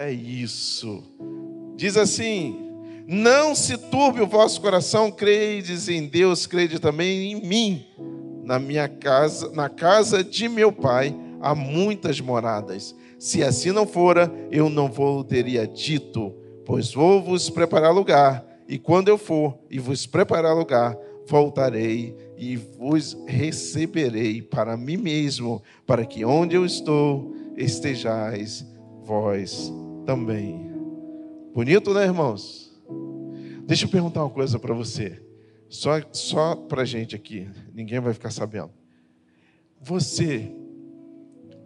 É isso. Diz assim: Não se turbe o vosso coração, credes em Deus, crede também em mim. Na minha casa, na casa de meu pai, há muitas moradas. Se assim não fora, eu não vou teria dito, pois vou vos preparar lugar, e quando eu for e vos preparar lugar, voltarei e vos receberei para mim mesmo, para que onde eu estou estejais vós também. Bonito, né, irmãos? Deixa eu perguntar uma coisa para você. Só, só para gente aqui, ninguém vai ficar sabendo. Você,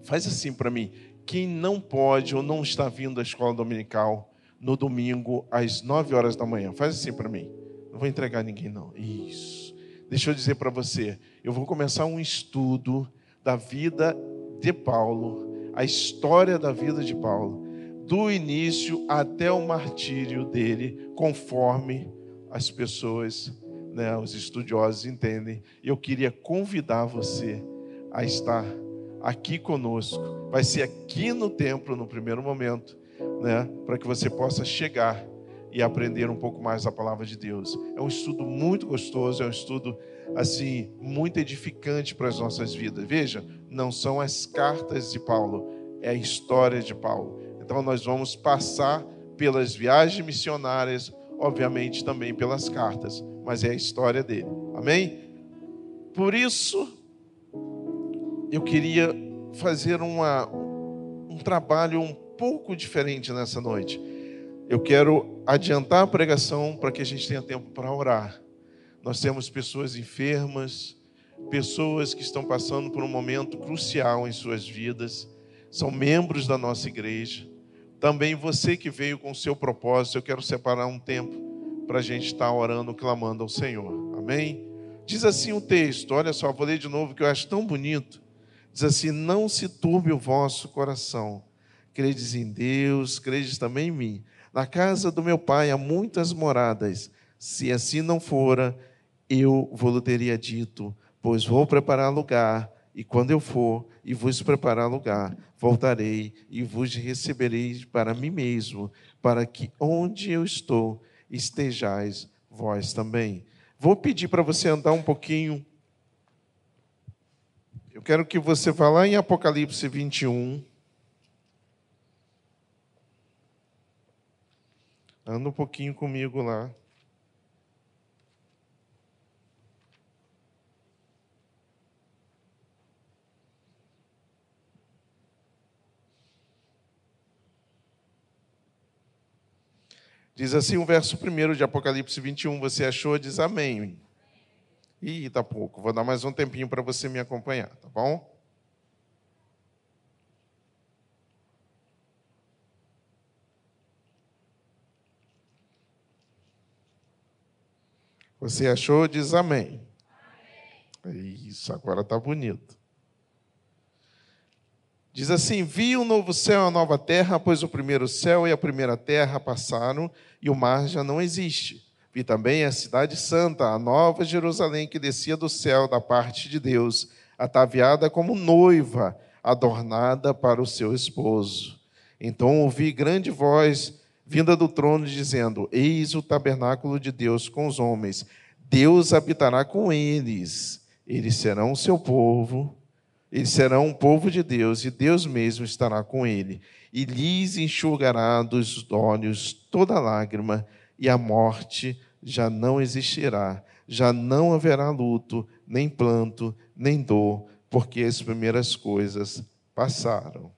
faz assim para mim. Quem não pode ou não está vindo à escola dominical no domingo às 9 horas da manhã, faz assim para mim. Não vou entregar ninguém, não. Isso. Deixa eu dizer para você. Eu vou começar um estudo da vida de Paulo, a história da vida de Paulo, do início até o martírio dele, conforme as pessoas, né, os estudiosos entendem. Eu queria convidar você a estar aqui conosco. Vai ser aqui no templo no primeiro momento, né, para que você possa chegar e aprender um pouco mais da palavra de Deus. É um estudo muito gostoso, é um estudo assim muito edificante para as nossas vidas. Veja, não são as cartas de Paulo, é a história de Paulo. Então nós vamos passar pelas viagens missionárias, obviamente também pelas cartas, mas é a história dele. Amém? Por isso eu queria fazer uma, um trabalho um pouco diferente nessa noite eu quero adiantar a pregação para que a gente tenha tempo para orar. Nós temos pessoas enfermas, pessoas que estão passando por um momento crucial em suas vidas, são membros da nossa igreja. Também você que veio com o seu propósito, eu quero separar um tempo para a gente estar orando, clamando ao Senhor. Amém? Diz assim o texto, olha só, vou ler de novo que eu acho tão bonito. Diz assim: Não se turbe o vosso coração. Credes em Deus, credes também em mim. Na casa do meu pai há muitas moradas. Se assim não fora, eu vou teria dito, pois vou preparar lugar, e quando eu for e vos preparar lugar, voltarei e vos receberei para mim mesmo, para que onde eu estou estejais vós também. Vou pedir para você andar um pouquinho. Eu quero que você vá lá em Apocalipse 21. Anda um pouquinho comigo lá. Diz assim o verso 1 de Apocalipse 21, você achou? Diz amém. Ih, tá pouco. Vou dar mais um tempinho para você me acompanhar, tá bom? Você achou? Diz amém. amém. Isso, agora está bonito. Diz assim: Vi um novo céu e uma nova terra, pois o primeiro céu e a primeira terra passaram e o mar já não existe. Vi também a cidade santa, a nova Jerusalém que descia do céu da parte de Deus, ataviada como noiva, adornada para o seu esposo. Então ouvi grande voz vinda do trono, dizendo: Eis o tabernáculo de Deus com os homens. Deus habitará com eles. Eles serão o seu povo. Eles serão um povo de Deus, e Deus mesmo estará com ele. E lhes enxugará dos olhos toda lágrima, e a morte já não existirá. Já não haverá luto, nem planto, nem dor, porque as primeiras coisas passaram.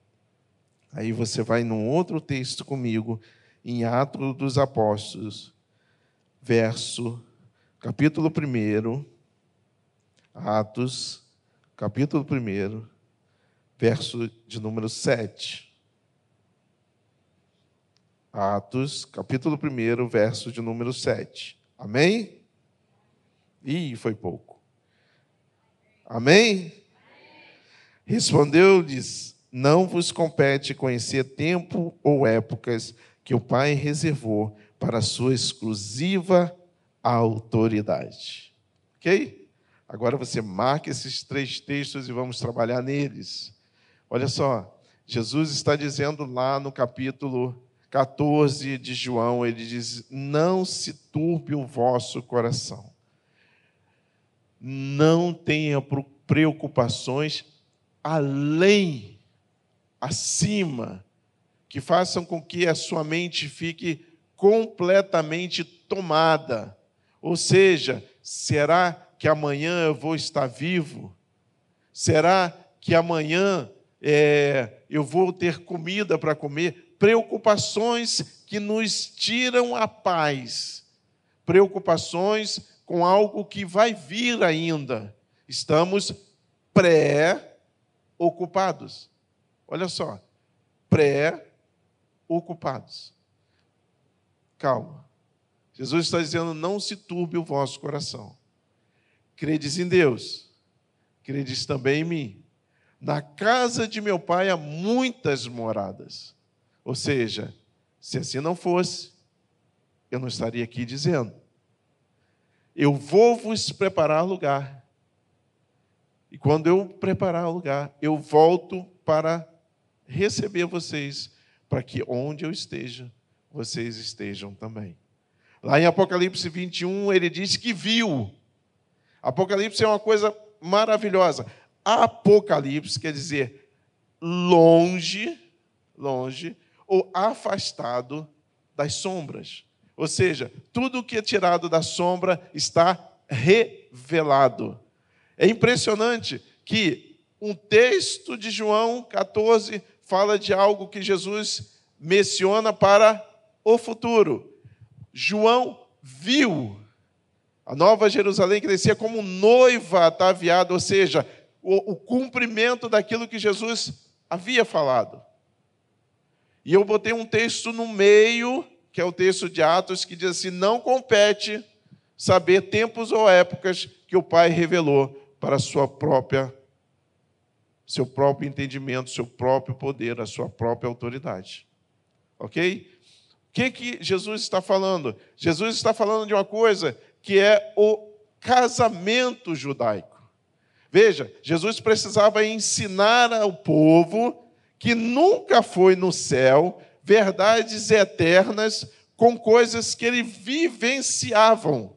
Aí você vai num outro texto comigo, em Atos dos Apóstolos, verso, capítulo 1, Atos, capítulo 1, verso de número 7. Atos, capítulo 1, verso de número 7. Amém? Ih, foi pouco. Amém? Respondeu-lhes: Não vos compete conhecer tempo ou épocas que o Pai reservou para a sua exclusiva autoridade. Ok? Agora você marca esses três textos e vamos trabalhar neles. Olha só, Jesus está dizendo lá no capítulo 14 de João, ele diz: Não se turbe o vosso coração. Não tenha preocupações além, acima, que façam com que a sua mente fique completamente tomada. Ou seja, será que amanhã eu vou estar vivo? Será que amanhã é, eu vou ter comida para comer? preocupações que nos tiram a paz, preocupações com algo que vai vir ainda. Estamos pré-ocupados. Olha só, pré-ocupados. Calma. Jesus está dizendo: não se turbe o vosso coração. Credes em Deus, credes também em mim. Na casa de meu pai há muitas moradas. Ou seja, se assim não fosse, eu não estaria aqui dizendo. Eu vou vos preparar lugar. E quando eu preparar o lugar, eu volto para receber vocês, para que onde eu esteja, vocês estejam também. Lá em Apocalipse 21, ele diz que viu. Apocalipse é uma coisa maravilhosa. Apocalipse quer dizer longe, longe, ou afastado das sombras. Ou seja, tudo que é tirado da sombra está revelado. É impressionante que um texto de João 14 fala de algo que Jesus menciona para o futuro. João viu a nova Jerusalém que descia como noiva ataviada, ou seja, o, o cumprimento daquilo que Jesus havia falado. E eu botei um texto no meio, que é o texto de Atos, que diz assim: não compete saber tempos ou épocas que o Pai revelou para sua própria seu próprio entendimento, seu próprio poder, a sua própria autoridade. OK? O que que Jesus está falando? Jesus está falando de uma coisa que é o casamento judaico. Veja, Jesus precisava ensinar ao povo que nunca foi no céu, verdades eternas com coisas que eles vivenciavam,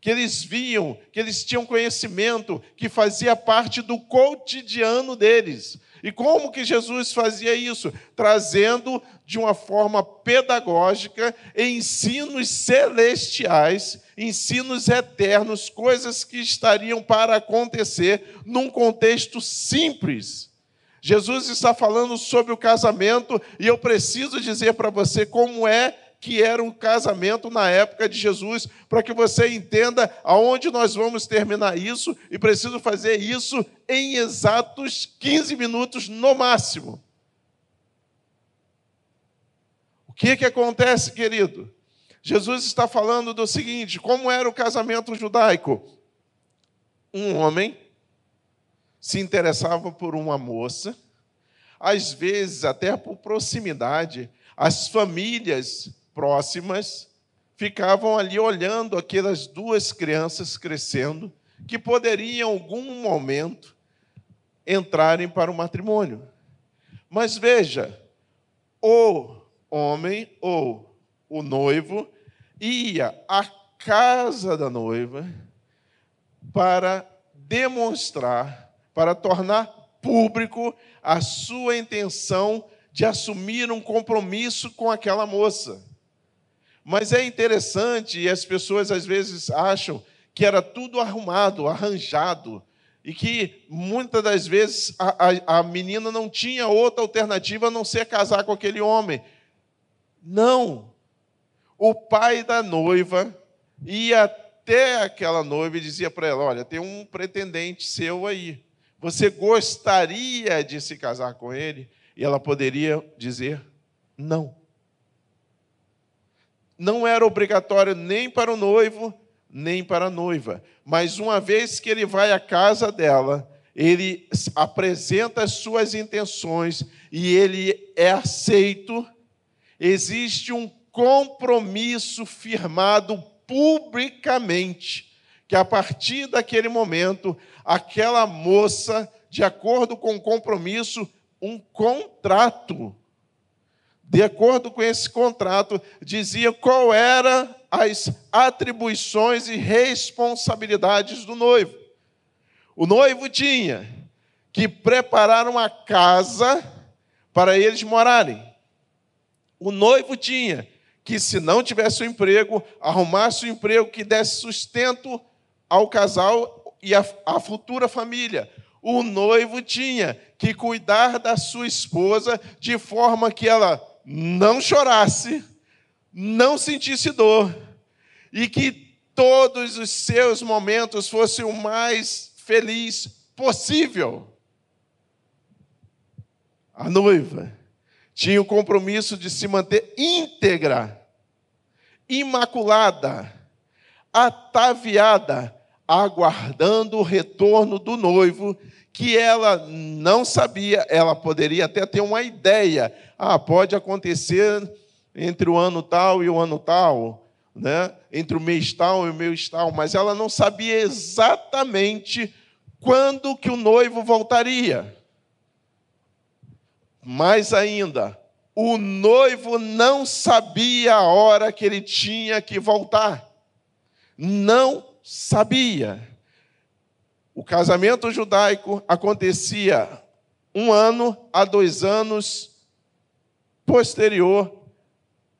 que eles viam, que eles tinham conhecimento, que fazia parte do cotidiano deles. E como que Jesus fazia isso? Trazendo de uma forma pedagógica ensinos celestiais, ensinos eternos, coisas que estariam para acontecer num contexto simples Jesus está falando sobre o casamento e eu preciso dizer para você como é que era um casamento na época de Jesus, para que você entenda aonde nós vamos terminar isso e preciso fazer isso em exatos 15 minutos no máximo. O que que acontece, querido? Jesus está falando do seguinte: como era o casamento judaico? Um homem se interessava por uma moça, às vezes até por proximidade, as famílias próximas ficavam ali olhando aquelas duas crianças crescendo, que poderiam em algum momento entrarem para o matrimônio. Mas veja, o homem ou o noivo ia à casa da noiva para demonstrar para tornar público a sua intenção de assumir um compromisso com aquela moça. Mas é interessante, e as pessoas às vezes acham que era tudo arrumado, arranjado, e que muitas das vezes a, a, a menina não tinha outra alternativa a não ser casar com aquele homem. Não. O pai da noiva ia até aquela noiva e dizia para ela: Olha, tem um pretendente seu aí. Você gostaria de se casar com ele? E ela poderia dizer não. Não era obrigatório nem para o noivo, nem para a noiva. Mas uma vez que ele vai à casa dela, ele apresenta as suas intenções e ele é aceito, existe um compromisso firmado publicamente que a partir daquele momento, aquela moça, de acordo com o compromisso, um contrato de acordo com esse contrato, dizia qual era as atribuições e responsabilidades do noivo. O noivo tinha que preparar uma casa para eles morarem. O noivo tinha que, se não tivesse um emprego, arrumasse um emprego que desse sustento ao casal e à futura família. O noivo tinha que cuidar da sua esposa de forma que ela não chorasse, não sentisse dor e que todos os seus momentos fossem o mais feliz possível. A noiva tinha o compromisso de se manter íntegra, imaculada, ataviada, aguardando o retorno do noivo, que ela não sabia, ela poderia até ter uma ideia. Ah, pode acontecer entre o ano tal e o ano tal, né? entre o mês tal e o mês tal, mas ela não sabia exatamente quando que o noivo voltaria. Mais ainda, o noivo não sabia a hora que ele tinha que voltar. Não sabia. O casamento judaico acontecia um ano a dois anos posterior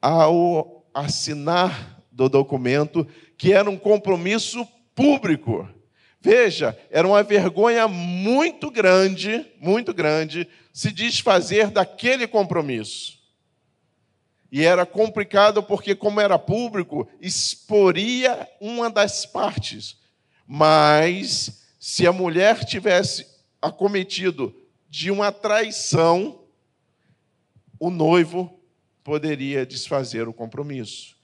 ao assinar do documento, que era um compromisso público. Veja, era uma vergonha muito grande, muito grande, se desfazer daquele compromisso. E era complicado porque, como era público, exporia uma das partes. Mas, se a mulher tivesse acometido de uma traição, o noivo poderia desfazer o compromisso.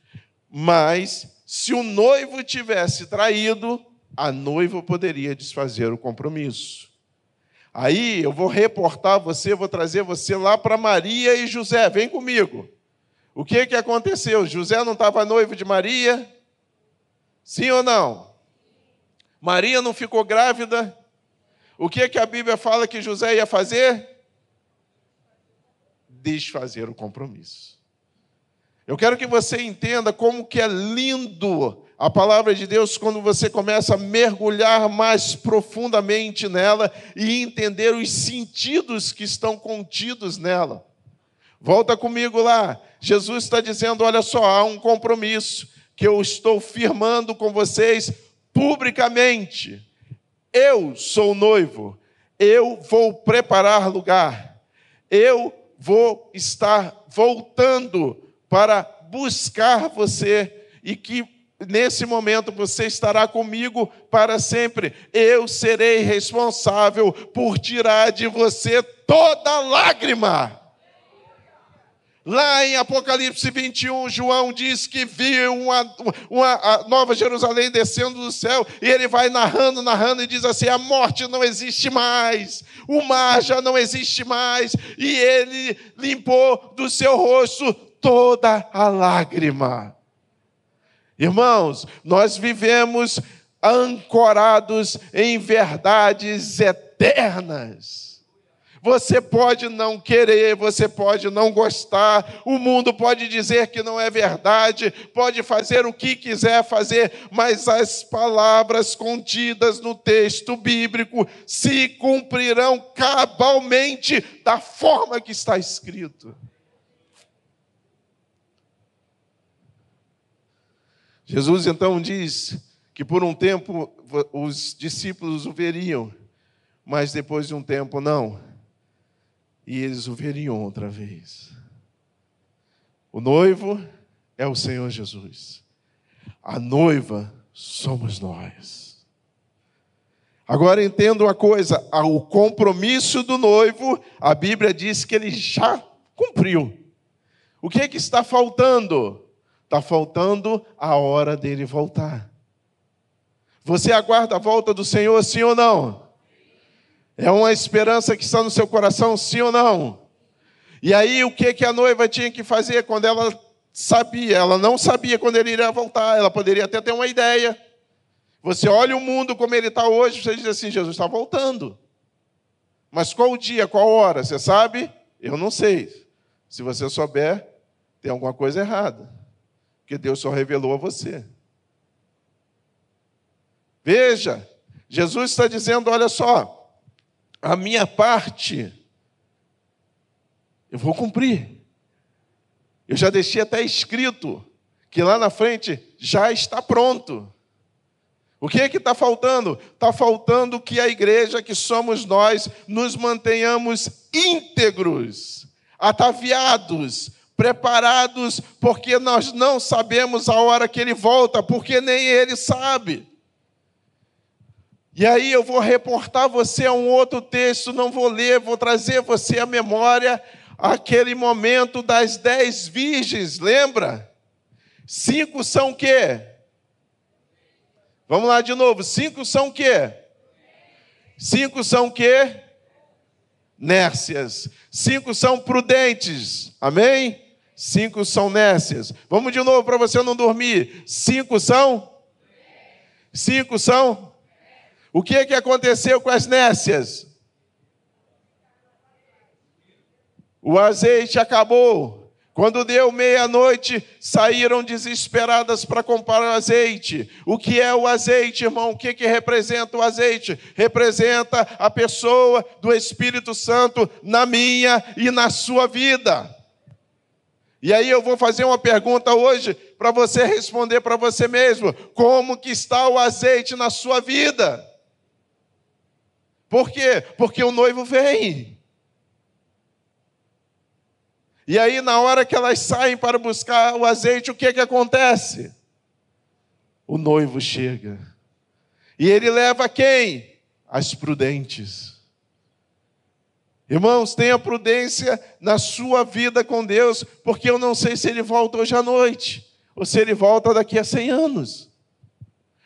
Mas, se o noivo tivesse traído, a noiva poderia desfazer o compromisso. Aí eu vou reportar você, vou trazer você lá para Maria e José. Vem comigo. O que, que aconteceu? José não estava noivo de Maria? Sim ou não? Maria não ficou grávida? O que, que a Bíblia fala que José ia fazer? Desfazer o compromisso. Eu quero que você entenda como que é lindo a palavra de Deus, quando você começa a mergulhar mais profundamente nela e entender os sentidos que estão contidos nela. Volta comigo lá. Jesus está dizendo: olha só, há um compromisso que eu estou firmando com vocês publicamente. Eu sou noivo, eu vou preparar lugar, eu vou estar voltando para buscar você e que nesse momento você estará comigo para sempre. Eu serei responsável por tirar de você toda lágrima. Lá em Apocalipse 21, João diz que viu uma, uma nova Jerusalém descendo do céu, e ele vai narrando, narrando, e diz assim: a morte não existe mais, o mar já não existe mais, e ele limpou do seu rosto toda a lágrima. Irmãos, nós vivemos ancorados em verdades eternas. Você pode não querer, você pode não gostar, o mundo pode dizer que não é verdade, pode fazer o que quiser fazer, mas as palavras contidas no texto bíblico se cumprirão cabalmente da forma que está escrito. Jesus então diz que por um tempo os discípulos o veriam, mas depois de um tempo não. E eles o veriam outra vez. O noivo é o Senhor Jesus. A noiva somos nós. Agora entenda uma coisa: o compromisso do noivo, a Bíblia diz que ele já cumpriu. O que, é que está faltando? Está faltando a hora dele voltar. Você aguarda a volta do Senhor, sim ou não? É uma esperança que está no seu coração, sim ou não? E aí, o que, que a noiva tinha que fazer quando ela sabia? Ela não sabia quando ele iria voltar, ela poderia até ter uma ideia. Você olha o mundo como ele está hoje, você diz assim: Jesus está voltando. Mas qual o dia, qual hora? Você sabe? Eu não sei. Se você souber, tem alguma coisa errada, porque Deus só revelou a você. Veja, Jesus está dizendo: olha só, a minha parte eu vou cumprir. Eu já deixei até escrito que lá na frente já está pronto. O que é que está faltando? Está faltando que a igreja, que somos nós, nos mantenhamos íntegros, ataviados, preparados, porque nós não sabemos a hora que ele volta, porque nem ele sabe. E aí eu vou reportar você a um outro texto, não vou ler, vou trazer você à memória aquele momento das dez virgens, lembra? Cinco são o quê? Vamos lá de novo. Cinco são o quê? Cinco são o quê? Nércias. Cinco são prudentes. Amém? Cinco são nércias. Vamos de novo para você não dormir. Cinco são? Cinco são? O que, é que aconteceu com as nércias? O azeite acabou. Quando deu meia-noite, saíram desesperadas para comprar o azeite. O que é o azeite, irmão? O que, que representa o azeite? Representa a pessoa do Espírito Santo na minha e na sua vida. E aí eu vou fazer uma pergunta hoje para você responder para você mesmo: como que está o azeite na sua vida? Por quê? Porque o noivo vem. E aí, na hora que elas saem para buscar o azeite, o que, que acontece? O noivo chega. E ele leva quem? As prudentes. Irmãos, tenha prudência na sua vida com Deus, porque eu não sei se ele volta hoje à noite, ou se ele volta daqui a 100 anos.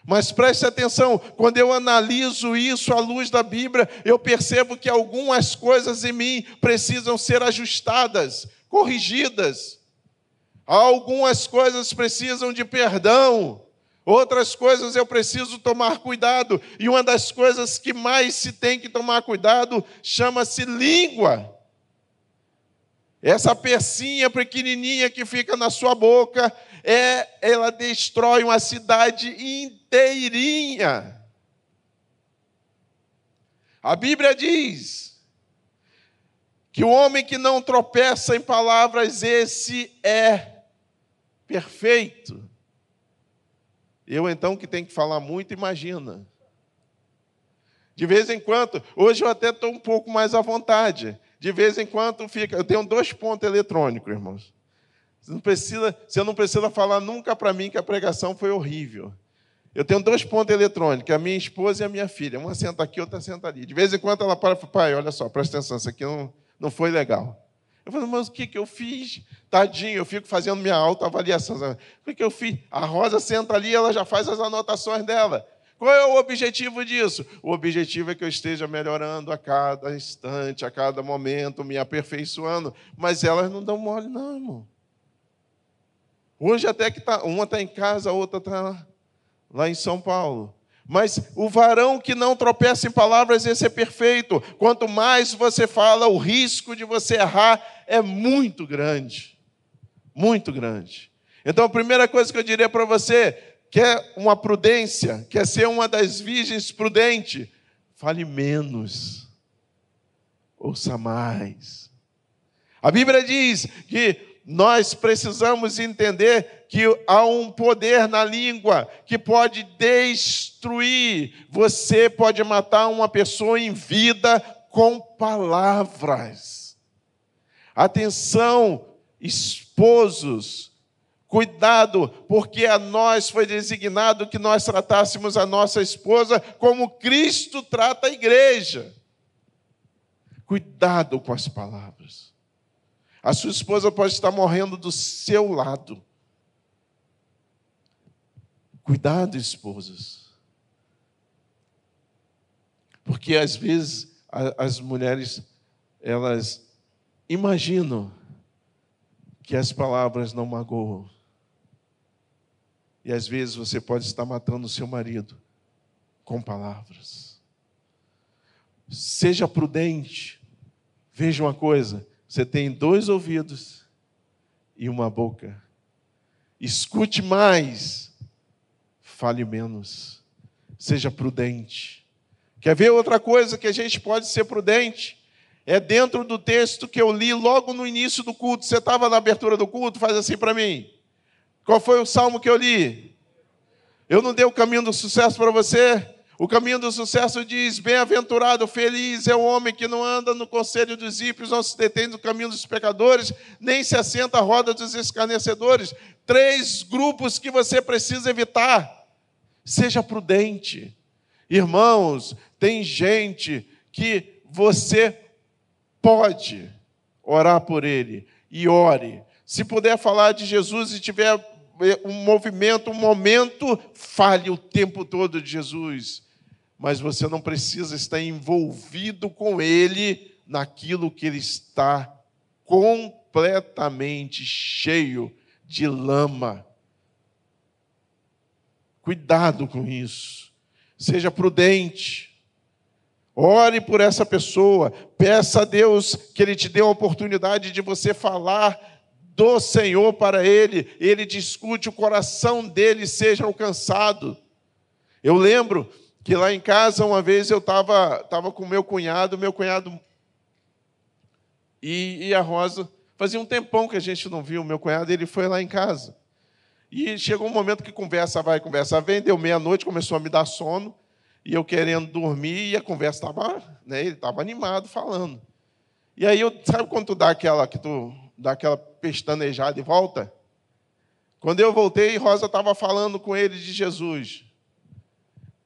Mas preste atenção, quando eu analiso isso à luz da Bíblia, eu percebo que algumas coisas em mim precisam ser ajustadas, corrigidas. Algumas coisas precisam de perdão, outras coisas eu preciso tomar cuidado, e uma das coisas que mais se tem que tomar cuidado chama-se língua. Essa pecinha pequenininha que fica na sua boca, é, ela destrói uma cidade inteirinha. A Bíblia diz que o homem que não tropeça em palavras, esse é perfeito. Eu então que tenho que falar muito, imagina. De vez em quando, hoje eu até estou um pouco mais à vontade. De vez em quando fica. Eu tenho dois pontos eletrônicos, irmãos. Você não precisa, você não precisa falar nunca para mim que a pregação foi horrível. Eu tenho dois pontos eletrônicos, a minha esposa e a minha filha. Uma senta aqui, outra senta ali. De vez em quando ela para e fala, pai, olha só, presta atenção, isso aqui não, não foi legal. Eu falo, mas o que, que eu fiz? Tadinho, eu fico fazendo minha autoavaliação. O que, que eu fiz? A Rosa senta ali, ela já faz as anotações dela. Qual é o objetivo disso? O objetivo é que eu esteja melhorando a cada instante, a cada momento, me aperfeiçoando. Mas elas não dão mole, não, irmão. Hoje até que tá, uma está em casa, a outra está lá em São Paulo. Mas o varão que não tropeça em palavras, esse é perfeito. Quanto mais você fala, o risco de você errar é muito grande. Muito grande. Então, a primeira coisa que eu diria para você, quer uma prudência, quer ser uma das virgens prudente, fale menos, ouça mais. A Bíblia diz que nós precisamos entender que há um poder na língua que pode destruir. Você pode matar uma pessoa em vida com palavras. Atenção, esposos, cuidado, porque a nós foi designado que nós tratássemos a nossa esposa como Cristo trata a igreja. Cuidado com as palavras. A sua esposa pode estar morrendo do seu lado. Cuidado, esposas. Porque às vezes as mulheres elas imaginam que as palavras não magoam. E às vezes você pode estar matando o seu marido com palavras. Seja prudente. Veja uma coisa: Você tem dois ouvidos e uma boca. Escute mais, fale menos. Seja prudente. Quer ver outra coisa que a gente pode ser prudente? É dentro do texto que eu li logo no início do culto. Você estava na abertura do culto? Faz assim para mim. Qual foi o salmo que eu li? Eu não dei o caminho do sucesso para você? O caminho do sucesso diz: Bem-aventurado, feliz é o homem que não anda no conselho dos ímpios, não se detém no caminho dos pecadores, nem se assenta à roda dos escarnecedores. Três grupos que você precisa evitar. Seja prudente. Irmãos, tem gente que você pode orar por ele e ore. Se puder falar de Jesus e tiver um movimento, um momento, fale o tempo todo de Jesus. Mas você não precisa estar envolvido com ele naquilo que ele está completamente cheio de lama. Cuidado com isso. Seja prudente. Ore por essa pessoa. Peça a Deus que Ele te dê a oportunidade de você falar do Senhor para ele, ele discute, o coração dele seja alcançado. Eu lembro que lá em casa, uma vez eu estava tava com meu cunhado, meu cunhado e, e a Rosa, fazia um tempão que a gente não viu, meu cunhado, ele foi lá em casa. E chegou um momento que conversa vai, conversa vem, deu meia-noite, começou a me dar sono, e eu querendo dormir, e a conversa estava, né, ele estava animado falando. E aí, eu, sabe quando tu dá aquela, que tu dá aquela pestanejada e volta? Quando eu voltei, Rosa estava falando com ele de Jesus.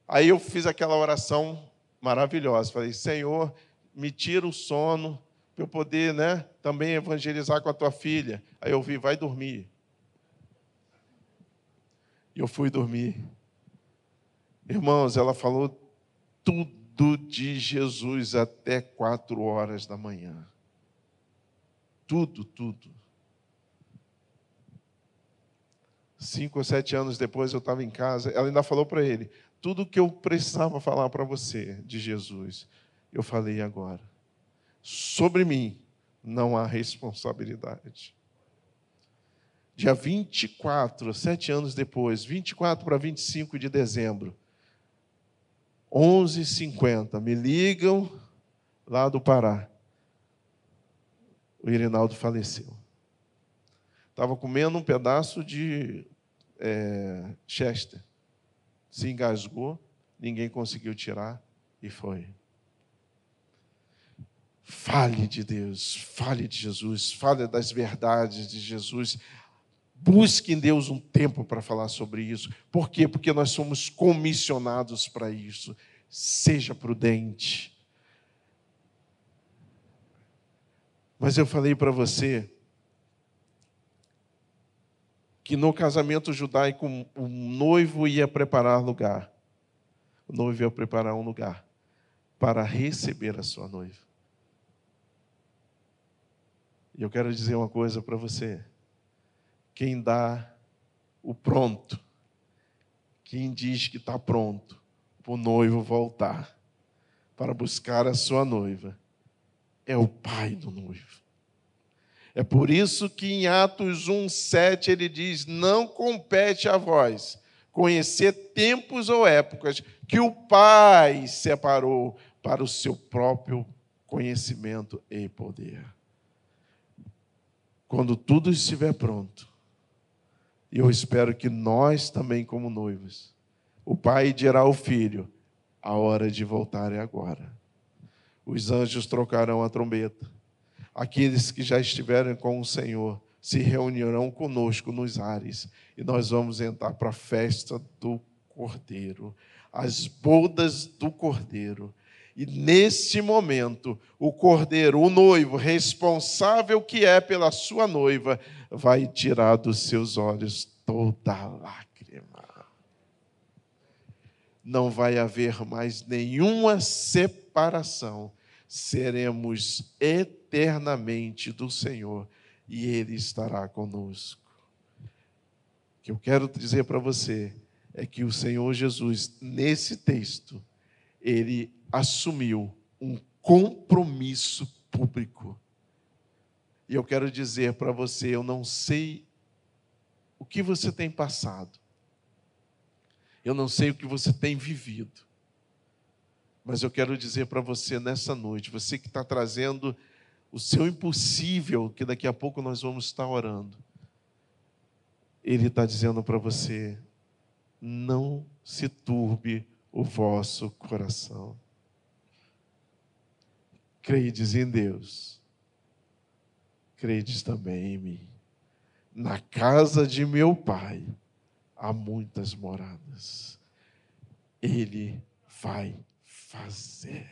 Aí eu fiz aquela oração maravilhosa. Falei, Senhor, me tira o sono para eu poder né, também evangelizar com a tua filha. Aí eu vi, vai dormir. E eu fui dormir. Irmãos, ela falou tudo de Jesus até quatro horas da manhã. Tudo, tudo. Cinco ou sete anos depois eu estava em casa, ela ainda falou para ele: tudo que eu precisava falar para você de Jesus, eu falei agora. Sobre mim não há responsabilidade. Dia 24, sete anos depois, 24 para 25 de dezembro, 11h50, me ligam lá do Pará o Irinaldo faleceu. Estava comendo um pedaço de é, Chester. Se engasgou, ninguém conseguiu tirar e foi. Fale de Deus, fale de Jesus, fale das verdades de Jesus. Busque em Deus um tempo para falar sobre isso. Por quê? Porque nós somos comissionados para isso. Seja prudente Mas eu falei para você que no casamento judaico o noivo ia preparar lugar. O noivo ia preparar um lugar para receber a sua noiva. E eu quero dizer uma coisa para você. Quem dá o pronto, quem diz que está pronto para o noivo voltar para buscar a sua noiva, é o pai do noivo. É por isso que em Atos 1:7 ele diz: "Não compete a vós conhecer tempos ou épocas que o Pai separou para o seu próprio conhecimento e poder." Quando tudo estiver pronto, e eu espero que nós também como noivos, o Pai dirá ao Filho: "A hora de voltar é agora." os anjos trocarão a trombeta. Aqueles que já estiverem com o Senhor se reunirão conosco nos ares e nós vamos entrar para a festa do Cordeiro, as bodas do Cordeiro. E nesse momento, o cordeiro, o noivo, responsável que é pela sua noiva, vai tirar dos seus olhos toda a lágrima. Não vai haver mais nenhuma separação seremos eternamente do Senhor e Ele estará conosco. O que eu quero dizer para você é que o Senhor Jesus, nesse texto, ele assumiu um compromisso público. E eu quero dizer para você: eu não sei o que você tem passado, eu não sei o que você tem vivido, mas eu quero dizer para você nessa noite, você que está trazendo o seu impossível, que daqui a pouco nós vamos estar orando, Ele está dizendo para você: não se turbe o vosso coração. Credes em Deus, credes também em mim. Na casa de meu pai há muitas moradas. Ele vai fazer.